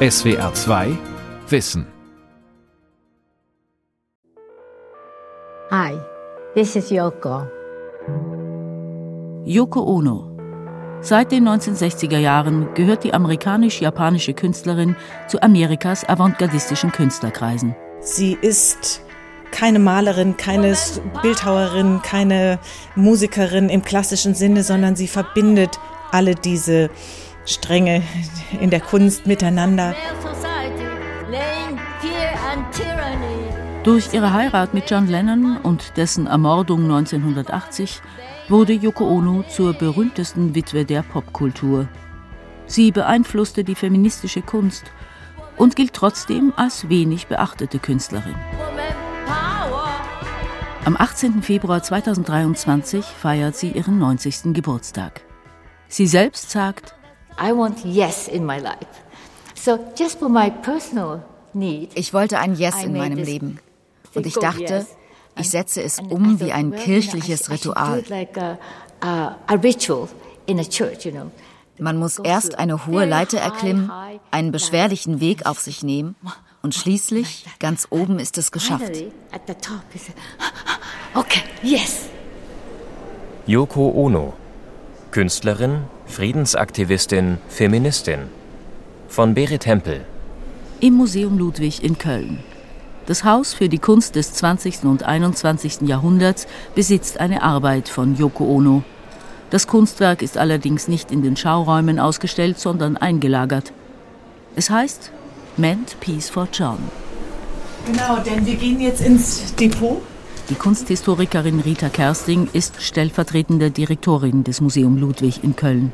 SWR 2 Wissen. Hi, this is Yoko. Yoko Ono. Seit den 1960er Jahren gehört die amerikanisch-japanische Künstlerin zu Amerikas avantgardistischen Künstlerkreisen. Sie ist keine Malerin, keine Bildhauerin, keine Musikerin im klassischen Sinne, sondern sie verbindet alle diese Stränge in der Kunst miteinander. Durch ihre Heirat mit John Lennon und dessen Ermordung 1980 wurde Yoko Ono zur berühmtesten Witwe der Popkultur. Sie beeinflusste die feministische Kunst und gilt trotzdem als wenig beachtete Künstlerin. Am 18. Februar 2023 feiert sie ihren 90. Geburtstag. Sie selbst sagt, I want yes in my life. So just for my personal need. Ich wollte ein Yes in meinem Leben. Und ich dachte, ich setze es um wie ein kirchliches Ritual. Man muss erst eine hohe Leiter erklimmen, einen beschwerlichen Weg auf sich nehmen und schließlich, ganz oben ist es geschafft. Okay, yes. Yoko Ono, Künstlerin, Friedensaktivistin, Feministin. Von Berit Hempel. Im Museum Ludwig in Köln. Das Haus für die Kunst des 20. und 21. Jahrhunderts besitzt eine Arbeit von Yoko Ono. Das Kunstwerk ist allerdings nicht in den Schauräumen ausgestellt, sondern eingelagert. Es heißt Meant Peace for John. Genau, denn wir gehen jetzt ins Depot. Die Kunsthistorikerin Rita Kersting ist stellvertretende Direktorin des Museum Ludwig in Köln.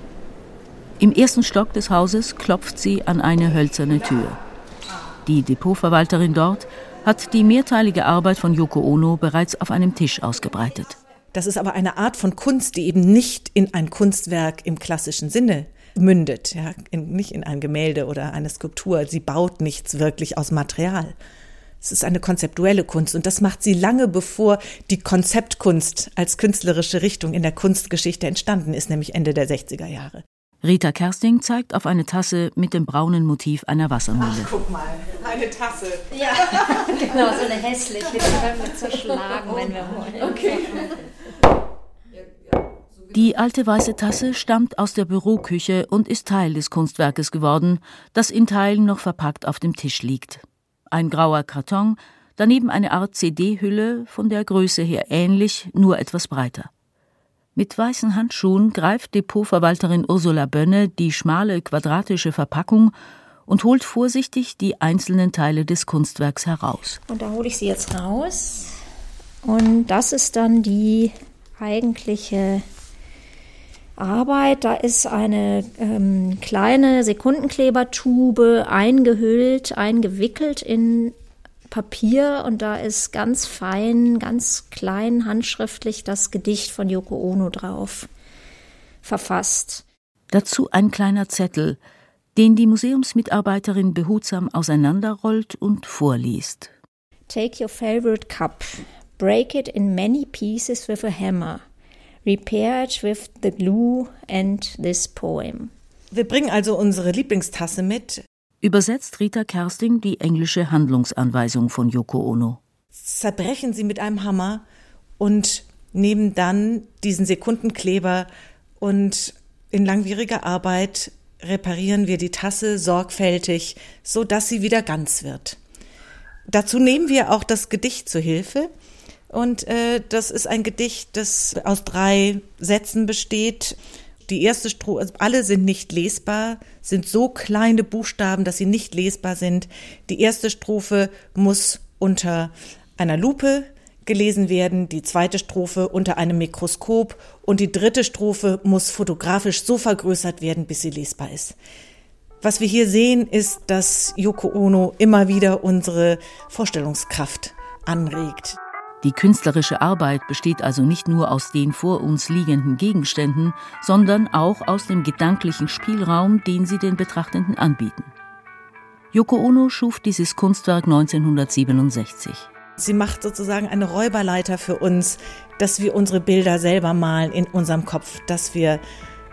Im ersten Stock des Hauses klopft sie an eine hölzerne Tür. Die Depotverwalterin dort hat die mehrteilige Arbeit von Yoko Ono bereits auf einem Tisch ausgebreitet. Das ist aber eine Art von Kunst, die eben nicht in ein Kunstwerk im klassischen Sinne mündet, ja, in, nicht in ein Gemälde oder eine Skulptur. Sie baut nichts wirklich aus Material. Es ist eine konzeptuelle Kunst und das macht sie lange bevor die Konzeptkunst als künstlerische Richtung in der Kunstgeschichte entstanden ist, nämlich Ende der 60er Jahre. Rita Kersting zeigt auf eine Tasse mit dem braunen Motiv einer Wassermühle. Ach, guck mal, eine Tasse. Ja, genau, so eine hässliche. Die können wir zerschlagen, wenn wir wollen. Okay. Die alte weiße Tasse stammt aus der Büroküche und ist Teil des Kunstwerkes geworden, das in Teilen noch verpackt auf dem Tisch liegt ein grauer Karton, daneben eine Art CD-Hülle, von der Größe her ähnlich, nur etwas breiter. Mit weißen Handschuhen greift Depotverwalterin Ursula Bönne die schmale quadratische Verpackung und holt vorsichtig die einzelnen Teile des Kunstwerks heraus. Und da hole ich sie jetzt raus. Und das ist dann die eigentliche Arbeit. Da ist eine ähm, kleine Sekundenklebertube eingehüllt, eingewickelt in Papier und da ist ganz fein, ganz klein handschriftlich das Gedicht von Yoko Ono drauf verfasst. Dazu ein kleiner Zettel, den die Museumsmitarbeiterin behutsam auseinanderrollt und vorliest. Take your favorite cup, break it in many pieces with a hammer repaired with the glue and this poem. Wir bringen also unsere Lieblingstasse mit. Übersetzt Rita Kersting die englische Handlungsanweisung von Yoko Ono. Zerbrechen Sie mit einem Hammer und nehmen dann diesen Sekundenkleber und in langwieriger Arbeit reparieren wir die Tasse sorgfältig, so dass sie wieder ganz wird. Dazu nehmen wir auch das Gedicht zu Hilfe. Und äh, das ist ein Gedicht, das aus drei Sätzen besteht. Die erste Strophe, also alle sind nicht lesbar, sind so kleine Buchstaben, dass sie nicht lesbar sind. Die erste Strophe muss unter einer Lupe gelesen werden, die zweite Strophe unter einem Mikroskop und die dritte Strophe muss fotografisch so vergrößert werden, bis sie lesbar ist. Was wir hier sehen, ist, dass Yoko Ono immer wieder unsere Vorstellungskraft anregt. Die künstlerische Arbeit besteht also nicht nur aus den vor uns liegenden Gegenständen, sondern auch aus dem gedanklichen Spielraum, den sie den Betrachtenden anbieten. Yoko Ono schuf dieses Kunstwerk 1967. Sie macht sozusagen eine Räuberleiter für uns, dass wir unsere Bilder selber malen in unserem Kopf, dass wir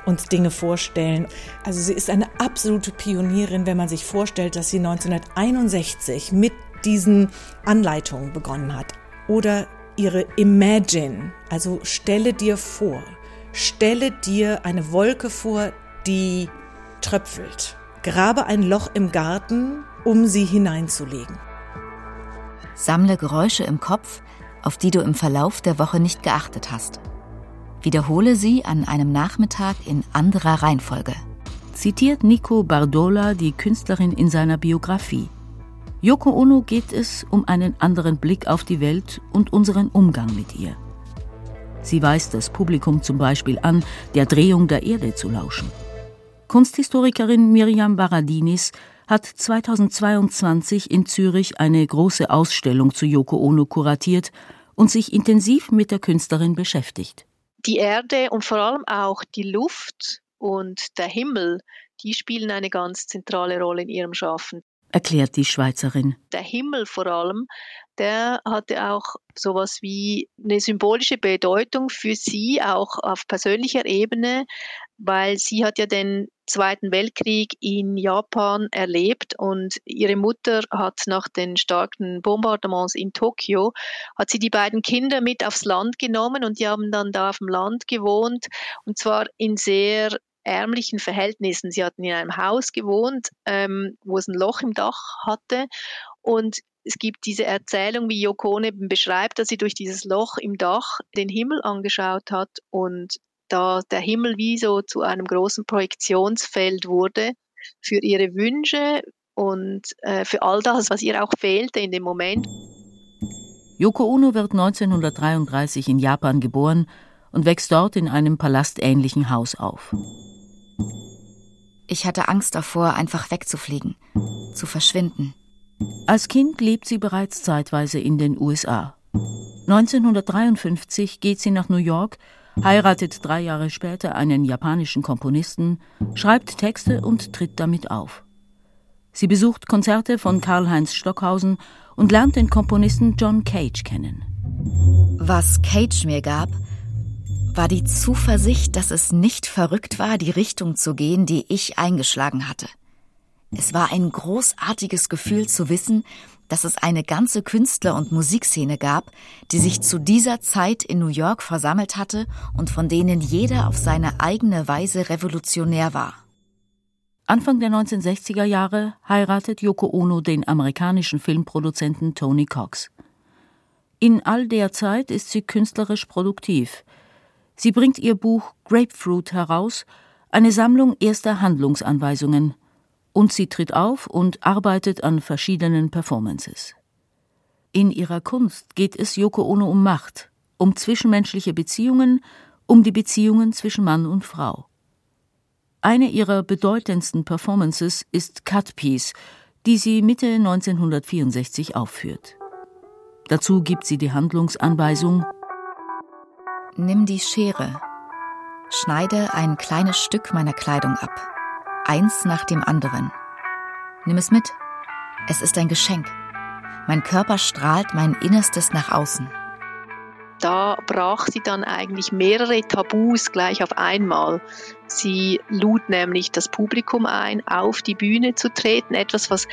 uns Dinge vorstellen. Also sie ist eine absolute Pionierin, wenn man sich vorstellt, dass sie 1961 mit diesen Anleitungen begonnen hat. Oder ihre Imagine, also stelle dir vor, stelle dir eine Wolke vor, die tröpfelt. Grabe ein Loch im Garten, um sie hineinzulegen. Sammle Geräusche im Kopf, auf die du im Verlauf der Woche nicht geachtet hast. Wiederhole sie an einem Nachmittag in anderer Reihenfolge. Zitiert Nico Bardola die Künstlerin in seiner Biografie. Yoko Ono geht es um einen anderen Blick auf die Welt und unseren Umgang mit ihr. Sie weist das Publikum zum Beispiel an, der Drehung der Erde zu lauschen. Kunsthistorikerin Miriam Baradinis hat 2022 in Zürich eine große Ausstellung zu Yoko Ono kuratiert und sich intensiv mit der Künstlerin beschäftigt. Die Erde und vor allem auch die Luft und der Himmel, die spielen eine ganz zentrale Rolle in ihrem Schaffen erklärt die Schweizerin. Der Himmel vor allem, der hatte auch sowas wie eine symbolische Bedeutung für sie, auch auf persönlicher Ebene, weil sie hat ja den Zweiten Weltkrieg in Japan erlebt und ihre Mutter hat nach den starken Bombardements in Tokio, hat sie die beiden Kinder mit aufs Land genommen und die haben dann da auf dem Land gewohnt und zwar in sehr ärmlichen Verhältnissen. Sie hatten in einem Haus gewohnt, ähm, wo es ein Loch im Dach hatte und es gibt diese Erzählung, wie Yoko eben beschreibt, dass sie durch dieses Loch im Dach den Himmel angeschaut hat und da der Himmel wie so zu einem großen Projektionsfeld wurde für ihre Wünsche und äh, für all das, was ihr auch fehlte in dem Moment. Yoko Ono wird 1933 in Japan geboren und wächst dort in einem palastähnlichen Haus auf. Ich hatte Angst davor, einfach wegzufliegen, zu verschwinden. Als Kind lebt sie bereits zeitweise in den USA. 1953 geht sie nach New York, heiratet drei Jahre später einen japanischen Komponisten, schreibt Texte und tritt damit auf. Sie besucht Konzerte von Karl-Heinz Stockhausen und lernt den Komponisten John Cage kennen. Was Cage mir gab, war die Zuversicht, dass es nicht verrückt war, die Richtung zu gehen, die ich eingeschlagen hatte. Es war ein großartiges Gefühl zu wissen, dass es eine ganze Künstler- und Musikszene gab, die sich zu dieser Zeit in New York versammelt hatte und von denen jeder auf seine eigene Weise revolutionär war. Anfang der 1960er Jahre heiratet Yoko Ono den amerikanischen Filmproduzenten Tony Cox. In all der Zeit ist sie künstlerisch produktiv. Sie bringt ihr Buch Grapefruit heraus, eine Sammlung erster Handlungsanweisungen, und sie tritt auf und arbeitet an verschiedenen Performances. In ihrer Kunst geht es Yoko Ono um Macht, um zwischenmenschliche Beziehungen, um die Beziehungen zwischen Mann und Frau. Eine ihrer bedeutendsten Performances ist Cut Piece, die sie Mitte 1964 aufführt. Dazu gibt sie die Handlungsanweisung Nimm die Schere. Schneide ein kleines Stück meiner Kleidung ab. Eins nach dem anderen. Nimm es mit. Es ist ein Geschenk. Mein Körper strahlt mein Innerstes nach außen. Da brach sie dann eigentlich mehrere Tabus gleich auf einmal. Sie lud nämlich das Publikum ein, auf die Bühne zu treten, etwas, was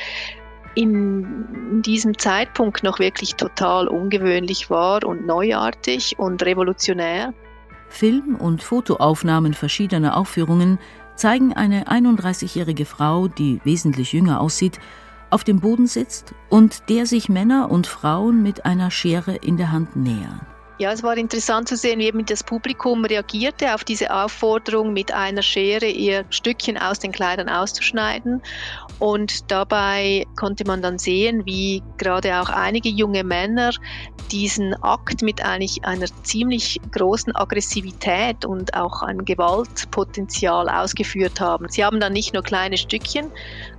in diesem Zeitpunkt noch wirklich total ungewöhnlich war und neuartig und revolutionär. Film- und Fotoaufnahmen verschiedener Aufführungen zeigen eine 31-jährige Frau, die wesentlich jünger aussieht, auf dem Boden sitzt und der sich Männer und Frauen mit einer Schere in der Hand nähern. Ja, es war interessant zu sehen, wie eben das Publikum reagierte auf diese Aufforderung, mit einer Schere ihr Stückchen aus den Kleidern auszuschneiden. Und dabei konnte man dann sehen, wie gerade auch einige junge Männer diesen Akt mit eigentlich einer ziemlich großen Aggressivität und auch einem Gewaltpotenzial ausgeführt haben. Sie haben dann nicht nur kleine Stückchen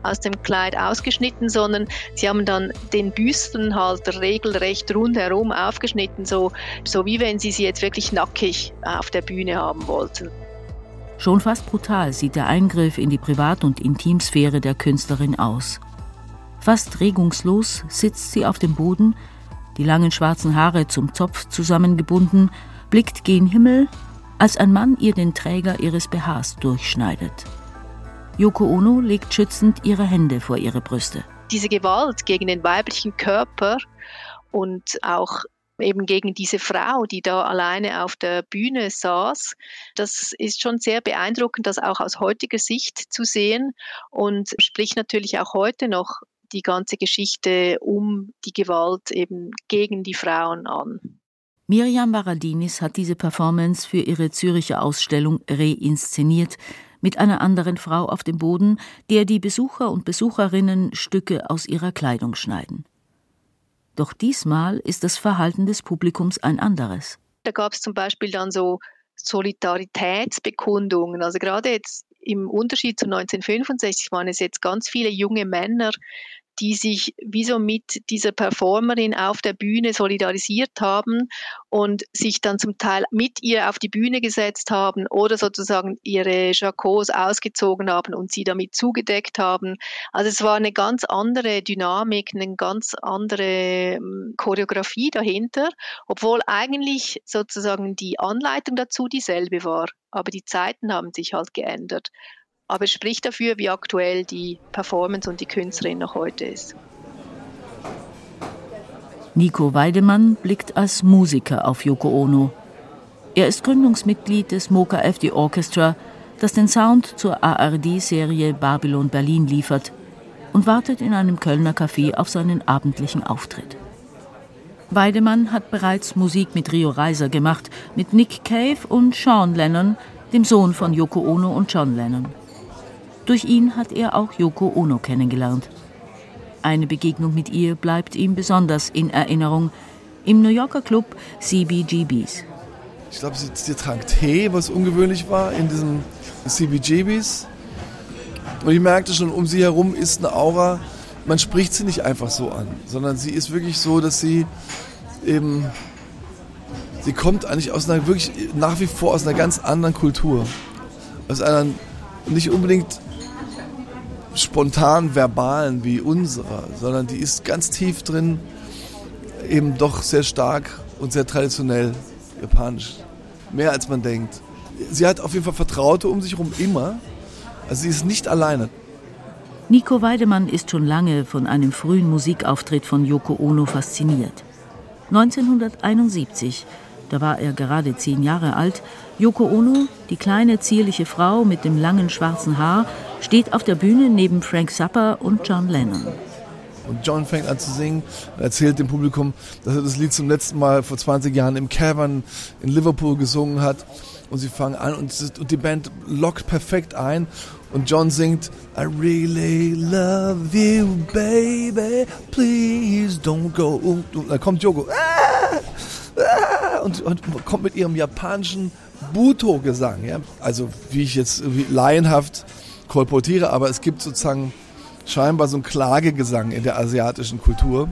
aus dem Kleid ausgeschnitten, sondern sie haben dann den Büstenhalter regelrecht rundherum aufgeschnitten, so, so wie wenn sie sie jetzt wirklich nackig auf der Bühne haben wollten. Schon fast brutal sieht der Eingriff in die Privat- und Intimsphäre der Künstlerin aus. Fast regungslos sitzt sie auf dem Boden, die langen schwarzen Haare zum Zopf zusammengebunden, blickt gen Himmel als ein Mann ihr den Träger ihres BHs durchschneidet. Yoko Ono legt schützend ihre Hände vor ihre Brüste. Diese Gewalt gegen den weiblichen Körper und auch eben gegen diese Frau, die da alleine auf der Bühne saß. Das ist schon sehr beeindruckend, das auch aus heutiger Sicht zu sehen und spricht natürlich auch heute noch die ganze Geschichte um die Gewalt eben gegen die Frauen an. Miriam Varadinis hat diese Performance für ihre Züricher Ausstellung reinszeniert, mit einer anderen Frau auf dem Boden, der die Besucher und Besucherinnen Stücke aus ihrer Kleidung schneiden. Doch diesmal ist das Verhalten des Publikums ein anderes. Da gab es zum Beispiel dann so Solidaritätsbekundungen. Also gerade jetzt im Unterschied zu 1965 waren es jetzt ganz viele junge Männer, die sich wie so mit dieser Performerin auf der Bühne solidarisiert haben und sich dann zum Teil mit ihr auf die Bühne gesetzt haben oder sozusagen ihre Jacots ausgezogen haben und sie damit zugedeckt haben. Also es war eine ganz andere Dynamik, eine ganz andere ähm, Choreografie dahinter, obwohl eigentlich sozusagen die Anleitung dazu dieselbe war. Aber die Zeiten haben sich halt geändert aber es spricht dafür, wie aktuell die Performance und die Künstlerin noch heute ist. Nico Weidemann blickt als Musiker auf Yoko Ono. Er ist Gründungsmitglied des Mocha FD Orchestra, das den Sound zur ARD-Serie Babylon Berlin liefert und wartet in einem Kölner Café auf seinen abendlichen Auftritt. Weidemann hat bereits Musik mit Rio Reiser gemacht, mit Nick Cave und Sean Lennon, dem Sohn von Yoko Ono und John Lennon. Durch ihn hat er auch Yoko Ono kennengelernt. Eine Begegnung mit ihr bleibt ihm besonders in Erinnerung im New Yorker Club CBGBs. Ich glaube, sie, sie trank Tee, was ungewöhnlich war in diesem CBGBs. Und ich merkte schon, um sie herum ist eine Aura, man spricht sie nicht einfach so an, sondern sie ist wirklich so, dass sie eben, sie kommt eigentlich aus einer wirklich nach wie vor aus einer ganz anderen Kultur. Aus einer nicht unbedingt spontan verbalen wie unserer, sondern die ist ganz tief drin, eben doch sehr stark und sehr traditionell japanisch. Mehr als man denkt. Sie hat auf jeden Fall Vertraute um sich herum immer. Also sie ist nicht alleine. Nico Weidemann ist schon lange von einem frühen Musikauftritt von Yoko Ono fasziniert. 1971 da war er gerade zehn Jahre alt, Yoko Ono, die kleine zierliche Frau mit dem langen schwarzen Haar, steht auf der Bühne neben Frank Zappa und John Lennon. Und John fängt an zu singen und erzählt dem Publikum, dass er das Lied zum letzten Mal vor 20 Jahren im Cavern in Liverpool gesungen hat. Und sie fangen an und, die Band lockt perfekt ein. Und John singt I really love you, baby, please don't go. Und dann kommt Yoko. Ah! Ah! und, kommt mit ihrem japanischen Buto-Gesang. Also wie ich jetzt wie laienhaft kolportiere, aber es gibt sozusagen scheinbar so einen Klagegesang in der asiatischen Kultur,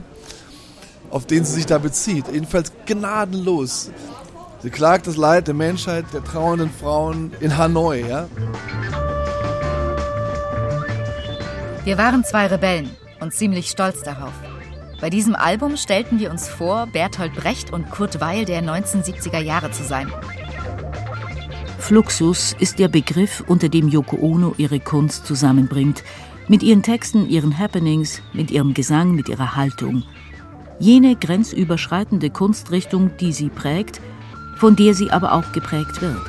auf den sie sich da bezieht. Jedenfalls gnadenlos. Sie klagt das Leid der Menschheit, der trauernden Frauen in Hanoi. Ja? Wir waren zwei Rebellen und ziemlich stolz darauf. Bei diesem Album stellten wir uns vor, Bertolt Brecht und Kurt Weil der 1970er Jahre zu sein. Fluxus ist der Begriff, unter dem Yoko Ono ihre Kunst zusammenbringt. Mit ihren Texten, ihren Happenings, mit ihrem Gesang, mit ihrer Haltung. Jene grenzüberschreitende Kunstrichtung, die sie prägt, von der sie aber auch geprägt wird.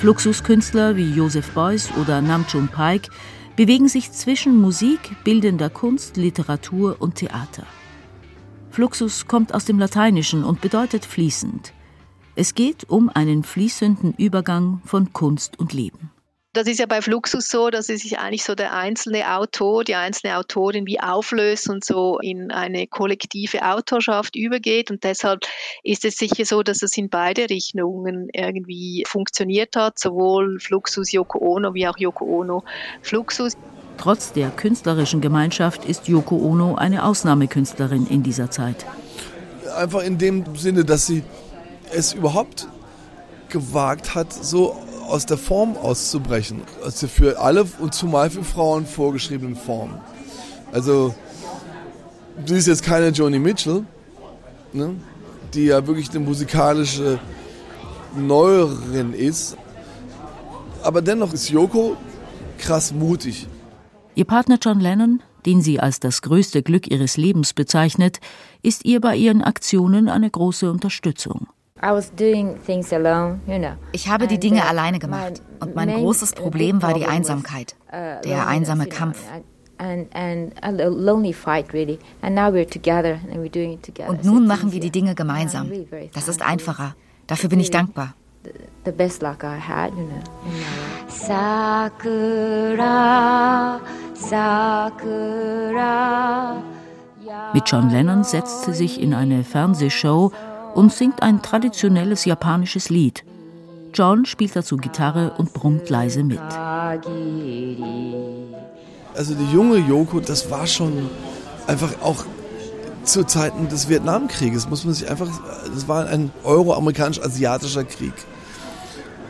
Fluxuskünstler wie Joseph Beuys oder Namjoon Paik bewegen sich zwischen Musik, bildender Kunst, Literatur und Theater. Fluxus kommt aus dem Lateinischen und bedeutet fließend. Es geht um einen fließenden Übergang von Kunst und Leben. Das ist ja bei Fluxus so, dass es sich eigentlich so der einzelne Autor, die einzelne Autorin wie auflöst und so in eine kollektive Autorschaft übergeht. Und deshalb ist es sicher so, dass es in beide Richtungen irgendwie funktioniert hat, sowohl Fluxus Yoko Ono wie auch Yoko Ono Fluxus. Trotz der künstlerischen Gemeinschaft ist Yoko Ono eine Ausnahmekünstlerin in dieser Zeit. Einfach in dem Sinne, dass sie es überhaupt gewagt hat, so aus der Form auszubrechen. Also für alle und zumal für Frauen vorgeschriebenen Formen. Also sie ist jetzt keine Joni Mitchell, ne? die ja wirklich eine musikalische Neuerin ist. Aber dennoch ist Yoko krass mutig. Ihr Partner John Lennon, den sie als das größte Glück ihres Lebens bezeichnet, ist ihr bei ihren Aktionen eine große Unterstützung. Ich habe die Dinge alleine gemacht und mein großes Problem war die Einsamkeit, uh, der einsame Kampf. Und nun machen wir die Dinge gemeinsam. Das ist einfacher. Dafür bin ich dankbar. Sakura, Sakura. Mit John Lennon setzt sie sich in eine Fernsehshow und singt ein traditionelles japanisches Lied. John spielt dazu Gitarre und brummt leise mit. Also die junge Yoko, das war schon einfach auch zu Zeiten des Vietnamkrieges, muss man sich einfach, das war ein euro-amerikanisch-asiatischer Krieg.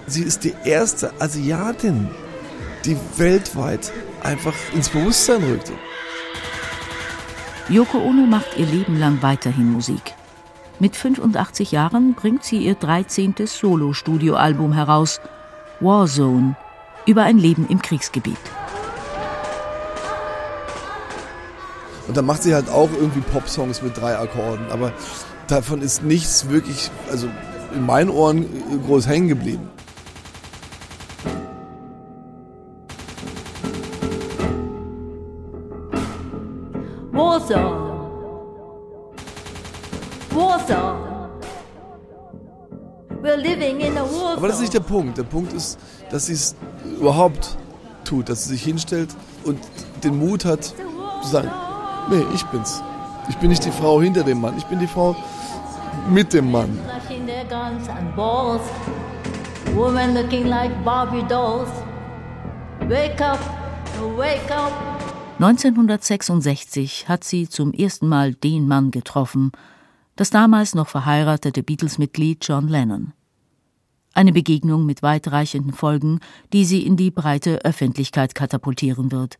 Sie ist die erste Asiatin, die weltweit einfach ins Bewusstsein rückte. Yoko Ono macht ihr Leben lang weiterhin Musik. Mit 85 Jahren bringt sie ihr 13. Solo-Studioalbum heraus, Warzone, über ein Leben im Kriegsgebiet. Und dann macht sie halt auch irgendwie Popsongs mit drei Akkorden, aber davon ist nichts wirklich, also in meinen Ohren groß hängen geblieben. Aber das ist nicht der Punkt. Der Punkt ist, dass sie es überhaupt tut, dass sie sich hinstellt und den Mut hat zu sagen, nee, ich bin's. Ich bin nicht die Frau hinter dem Mann, ich bin die Frau mit dem Mann. Women looking like Barbie dolls. Wake up, wake up. 1966 hat sie zum ersten Mal den Mann getroffen, das damals noch verheiratete Beatles-Mitglied John Lennon. Eine Begegnung mit weitreichenden Folgen, die sie in die breite Öffentlichkeit katapultieren wird.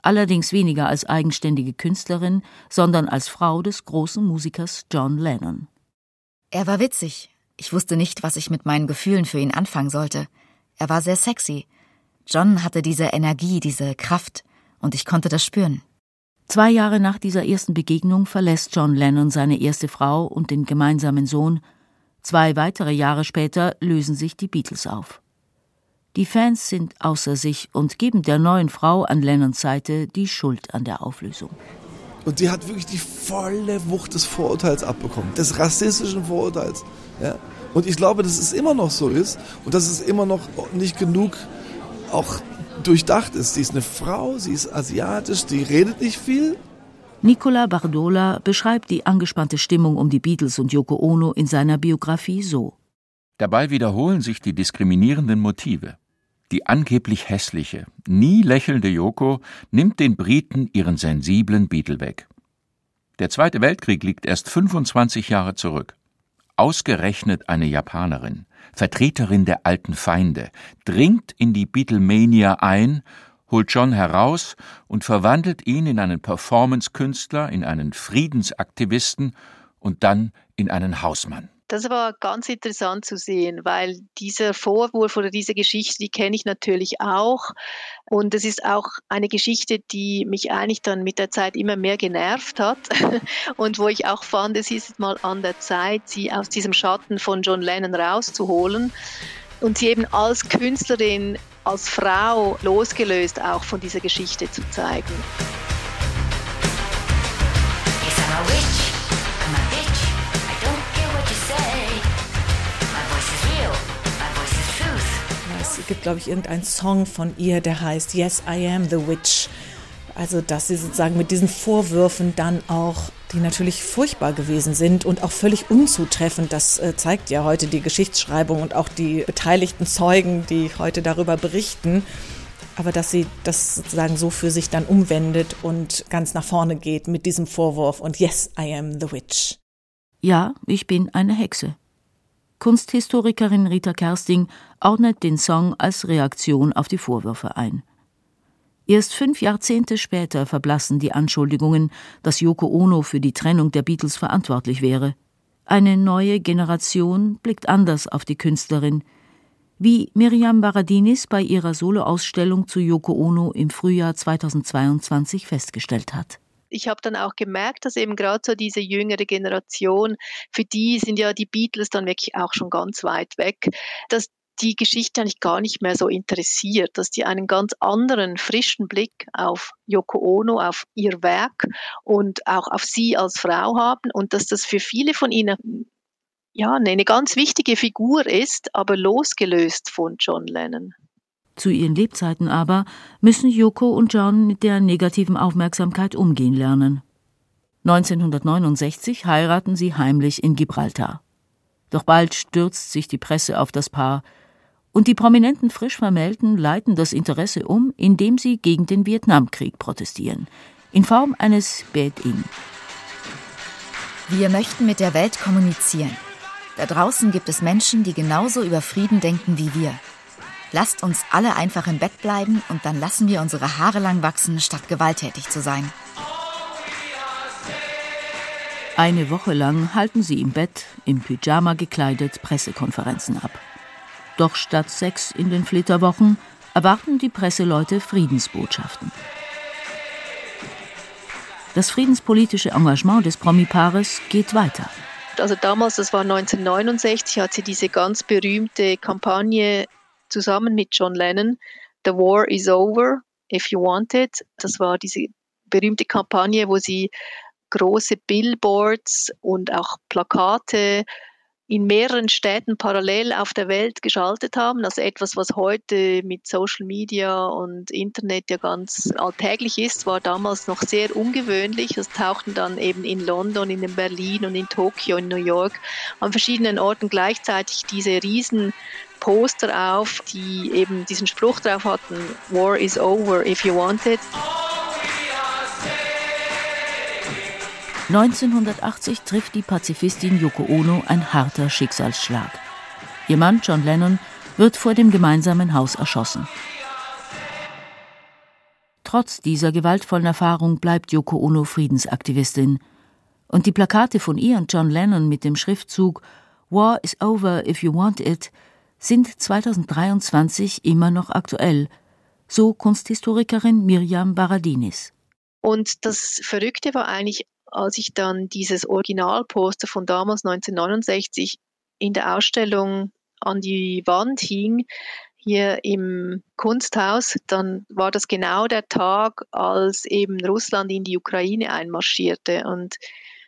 Allerdings weniger als eigenständige Künstlerin, sondern als Frau des großen Musikers John Lennon. Er war witzig. Ich wusste nicht, was ich mit meinen Gefühlen für ihn anfangen sollte. Er war sehr sexy. John hatte diese Energie, diese Kraft und ich konnte das spüren. Zwei Jahre nach dieser ersten Begegnung verlässt John Lennon seine erste Frau und den gemeinsamen Sohn. Zwei weitere Jahre später lösen sich die Beatles auf. Die Fans sind außer sich und geben der neuen Frau an Lennons Seite die Schuld an der Auflösung. Und sie hat wirklich die volle Wucht des Vorurteils abbekommen, des rassistischen Vorurteils. Ja? Und ich glaube, dass es immer noch so ist und dass es immer noch nicht genug auch durchdacht ist. Sie ist eine Frau, sie ist asiatisch, sie redet nicht viel. Nicola Bardola beschreibt die angespannte Stimmung um die Beatles und Yoko Ono in seiner Biografie so. Dabei wiederholen sich die diskriminierenden Motive. Die angeblich hässliche, nie lächelnde Yoko nimmt den Briten ihren sensiblen Beatle weg. Der Zweite Weltkrieg liegt erst 25 Jahre zurück. Ausgerechnet eine Japanerin, Vertreterin der alten Feinde, dringt in die Beatlemania ein, holt John heraus und verwandelt ihn in einen Performance-Künstler, in einen Friedensaktivisten und dann in einen Hausmann. Das war ganz interessant zu sehen, weil dieser Vorwurf oder diese Geschichte, die kenne ich natürlich auch. Und es ist auch eine Geschichte, die mich eigentlich dann mit der Zeit immer mehr genervt hat und wo ich auch fand, es ist mal an der Zeit, sie aus diesem Schatten von John Lennon rauszuholen und sie eben als Künstlerin, als Frau losgelöst auch von dieser Geschichte zu zeigen. Gibt, glaube ich, irgendeinen Song von ihr, der heißt Yes, I am the Witch. Also, dass sie sozusagen mit diesen Vorwürfen dann auch, die natürlich furchtbar gewesen sind und auch völlig unzutreffend, das äh, zeigt ja heute die Geschichtsschreibung und auch die beteiligten Zeugen, die heute darüber berichten. Aber dass sie das sozusagen so für sich dann umwendet und ganz nach vorne geht mit diesem Vorwurf und Yes, I am the Witch. Ja, ich bin eine Hexe. Kunsthistorikerin Rita Kersting ordnet den Song als Reaktion auf die Vorwürfe ein. Erst fünf Jahrzehnte später verblassen die Anschuldigungen, dass Yoko Ono für die Trennung der Beatles verantwortlich wäre. Eine neue Generation blickt anders auf die Künstlerin, wie Miriam Baradinis bei ihrer Soloausstellung zu Yoko Ono im Frühjahr 2022 festgestellt hat ich habe dann auch gemerkt, dass eben gerade so diese jüngere Generation, für die sind ja die Beatles dann wirklich auch schon ganz weit weg, dass die Geschichte eigentlich gar nicht mehr so interessiert, dass die einen ganz anderen, frischen Blick auf Yoko Ono, auf ihr Werk und auch auf sie als Frau haben und dass das für viele von ihnen ja eine ganz wichtige Figur ist, aber losgelöst von John Lennon. Zu ihren Lebzeiten aber müssen Yoko und John mit der negativen Aufmerksamkeit umgehen lernen. 1969 heiraten sie heimlich in Gibraltar. Doch bald stürzt sich die Presse auf das Paar, und die prominenten Frischvermählten leiten das Interesse um, indem sie gegen den Vietnamkrieg protestieren, in Form eines Bed-In. Wir möchten mit der Welt kommunizieren. Da draußen gibt es Menschen, die genauso über Frieden denken wie wir. Lasst uns alle einfach im Bett bleiben und dann lassen wir unsere Haare lang wachsen, statt gewalttätig zu sein. Eine Woche lang halten sie im Bett, im Pyjama gekleidet, Pressekonferenzen ab. Doch statt Sex in den Flitterwochen erwarten die Presseleute Friedensbotschaften. Das friedenspolitische Engagement des Promi-Paares geht weiter. Also damals, das war 1969, hat sie diese ganz berühmte Kampagne zusammen mit John Lennon, The War is Over, If You Want It. Das war diese berühmte Kampagne, wo sie große Billboards und auch Plakate in mehreren Städten parallel auf der Welt geschaltet haben. Also etwas, was heute mit Social Media und Internet ja ganz alltäglich ist, war damals noch sehr ungewöhnlich. Es tauchten dann eben in London, in Berlin und in Tokio, in New York an verschiedenen Orten gleichzeitig diese riesen Poster auf, die eben diesen Spruch drauf hatten, War is over if you want it. 1980 trifft die Pazifistin Yoko Ono ein harter Schicksalsschlag. Ihr Mann John Lennon wird vor dem gemeinsamen Haus erschossen. Trotz dieser gewaltvollen Erfahrung bleibt Yoko Ono Friedensaktivistin. Und die Plakate von ihr und John Lennon mit dem Schriftzug War is over if you want it sind 2023 immer noch aktuell, so Kunsthistorikerin Mirjam Baradinis. Und das Verrückte war eigentlich, als ich dann dieses Originalposter von damals 1969 in der Ausstellung an die Wand hing, hier im Kunsthaus, dann war das genau der Tag, als eben Russland in die Ukraine einmarschierte. Und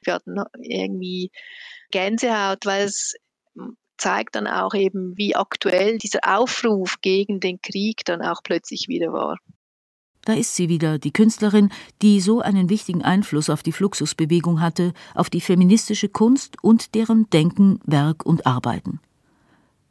wir hatten irgendwie Gänsehaut, weil es zeigt dann auch eben, wie aktuell dieser Aufruf gegen den Krieg dann auch plötzlich wieder war. Da ist sie wieder, die Künstlerin, die so einen wichtigen Einfluss auf die Fluxusbewegung hatte, auf die feministische Kunst und deren Denken, Werk und Arbeiten.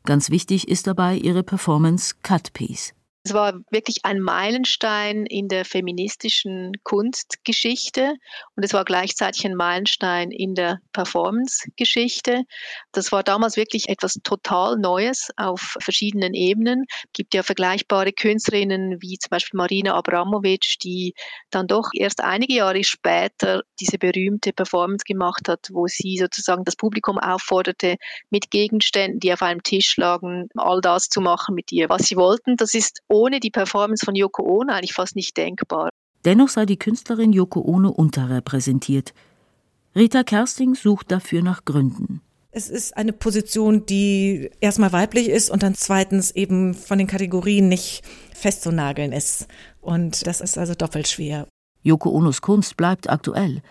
Ganz wichtig ist dabei ihre Performance Cut Piece. Es war wirklich ein Meilenstein in der feministischen Kunstgeschichte und es war gleichzeitig ein Meilenstein in der Performance-Geschichte. Das war damals wirklich etwas total Neues auf verschiedenen Ebenen. Es gibt ja vergleichbare Künstlerinnen wie zum Beispiel Marina Abramovic, die dann doch erst einige Jahre später diese berühmte Performance gemacht hat, wo sie sozusagen das Publikum aufforderte, mit Gegenständen, die auf einem Tisch lagen, all das zu machen mit ihr, was sie wollten. Das ist ohne die Performance von Yoko Ono eigentlich fast nicht denkbar. Dennoch sei die Künstlerin Yoko Ono unterrepräsentiert. Rita Kersting sucht dafür nach Gründen. Es ist eine Position, die erstmal weiblich ist und dann zweitens eben von den Kategorien nicht festzunageln ist. Und das ist also doppelt schwer. Yoko Onos Kunst bleibt aktuell,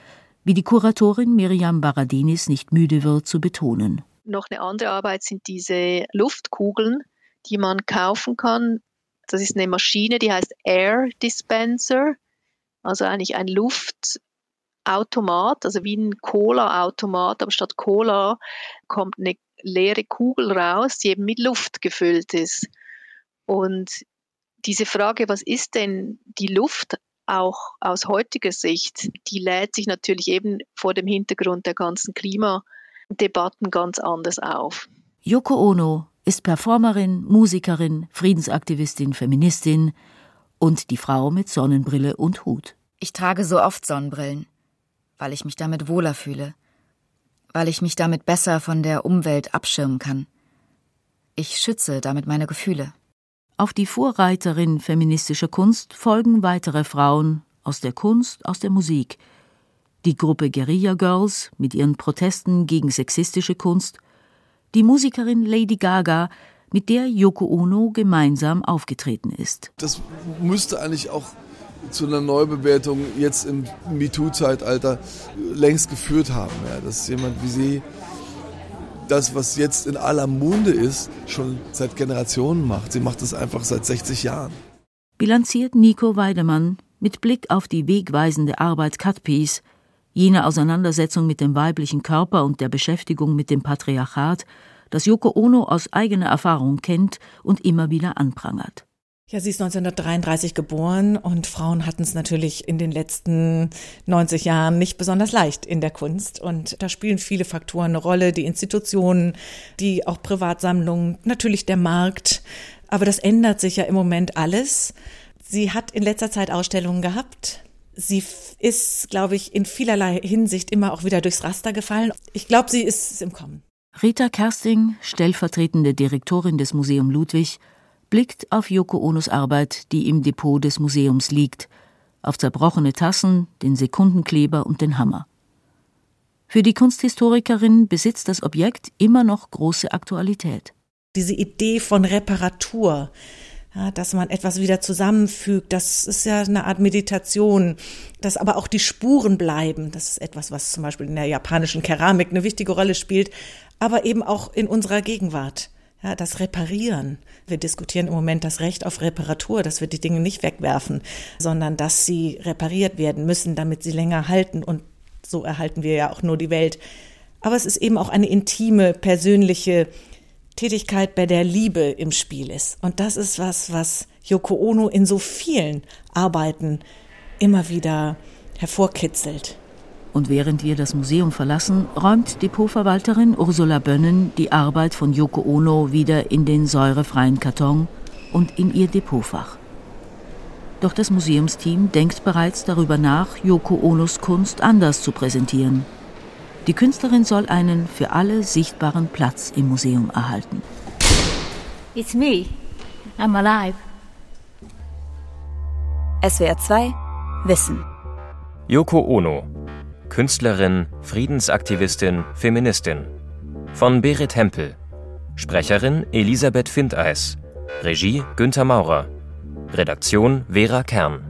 wie die Kuratorin Miriam Baradinis nicht müde wird zu betonen. Noch eine andere Arbeit sind diese Luftkugeln, die man kaufen kann, das ist eine Maschine, die heißt Air Dispenser, also eigentlich ein Luftautomat, also wie ein Cola-Automat, aber statt Cola kommt eine leere Kugel raus, die eben mit Luft gefüllt ist. Und diese Frage, was ist denn die Luft auch aus heutiger Sicht, die lädt sich natürlich eben vor dem Hintergrund der ganzen Klimadebatten ganz anders auf. Yoko Ono ist Performerin, Musikerin, Friedensaktivistin, Feministin und die Frau mit Sonnenbrille und Hut. Ich trage so oft Sonnenbrillen, weil ich mich damit wohler fühle, weil ich mich damit besser von der Umwelt abschirmen kann. Ich schütze damit meine Gefühle. Auf die Vorreiterin feministischer Kunst folgen weitere Frauen aus der Kunst, aus der Musik. Die Gruppe Guerilla Girls mit ihren Protesten gegen sexistische Kunst, die Musikerin Lady Gaga, mit der Yoko Ono gemeinsam aufgetreten ist. Das müsste eigentlich auch zu einer Neubewertung jetzt im MeToo-Zeitalter längst geführt haben. Ja, dass jemand wie Sie das, was jetzt in aller Munde ist, schon seit Generationen macht. Sie macht es einfach seit 60 Jahren. Bilanziert Nico Weidemann mit Blick auf die wegweisende Arbeit Cutpiece, jene Auseinandersetzung mit dem weiblichen Körper und der Beschäftigung mit dem Patriarchat, das Yoko Ono aus eigener Erfahrung kennt und immer wieder anprangert. Ja, sie ist 1933 geboren und Frauen hatten es natürlich in den letzten 90 Jahren nicht besonders leicht in der Kunst. Und da spielen viele Faktoren eine Rolle, die Institutionen, die auch Privatsammlungen, natürlich der Markt. Aber das ändert sich ja im Moment alles. Sie hat in letzter Zeit Ausstellungen gehabt. Sie ist, glaube ich, in vielerlei Hinsicht immer auch wieder durchs Raster gefallen. Ich glaube, sie ist im Kommen. Rita Kersting, stellvertretende Direktorin des Museum Ludwig, blickt auf Yoko Onos Arbeit, die im Depot des Museums liegt, auf zerbrochene Tassen, den Sekundenkleber und den Hammer. Für die Kunsthistorikerin besitzt das Objekt immer noch große Aktualität. Diese Idee von Reparatur, ja, dass man etwas wieder zusammenfügt, das ist ja eine Art Meditation, dass aber auch die Spuren bleiben. Das ist etwas, was zum Beispiel in der japanischen Keramik eine wichtige Rolle spielt, aber eben auch in unserer Gegenwart. Ja, das Reparieren. Wir diskutieren im Moment das Recht auf Reparatur, dass wir die Dinge nicht wegwerfen, sondern dass sie repariert werden müssen, damit sie länger halten. Und so erhalten wir ja auch nur die Welt. Aber es ist eben auch eine intime, persönliche Tätigkeit, bei der Liebe im Spiel ist. Und das ist was, was Yoko Ono in so vielen Arbeiten immer wieder hervorkitzelt. Und während wir das Museum verlassen, räumt Depotverwalterin Ursula Bönnen die Arbeit von Yoko Ono wieder in den säurefreien Karton und in ihr Depotfach. Doch das Museumsteam denkt bereits darüber nach, Yoko Onos Kunst anders zu präsentieren. Die Künstlerin soll einen für alle sichtbaren Platz im Museum erhalten. It's me. I'm alive. SWR 2 Wissen. Yoko Ono Künstlerin, Friedensaktivistin, Feministin. Von Berit Hempel. Sprecherin Elisabeth Findeis. Regie Günther Maurer. Redaktion Vera Kern.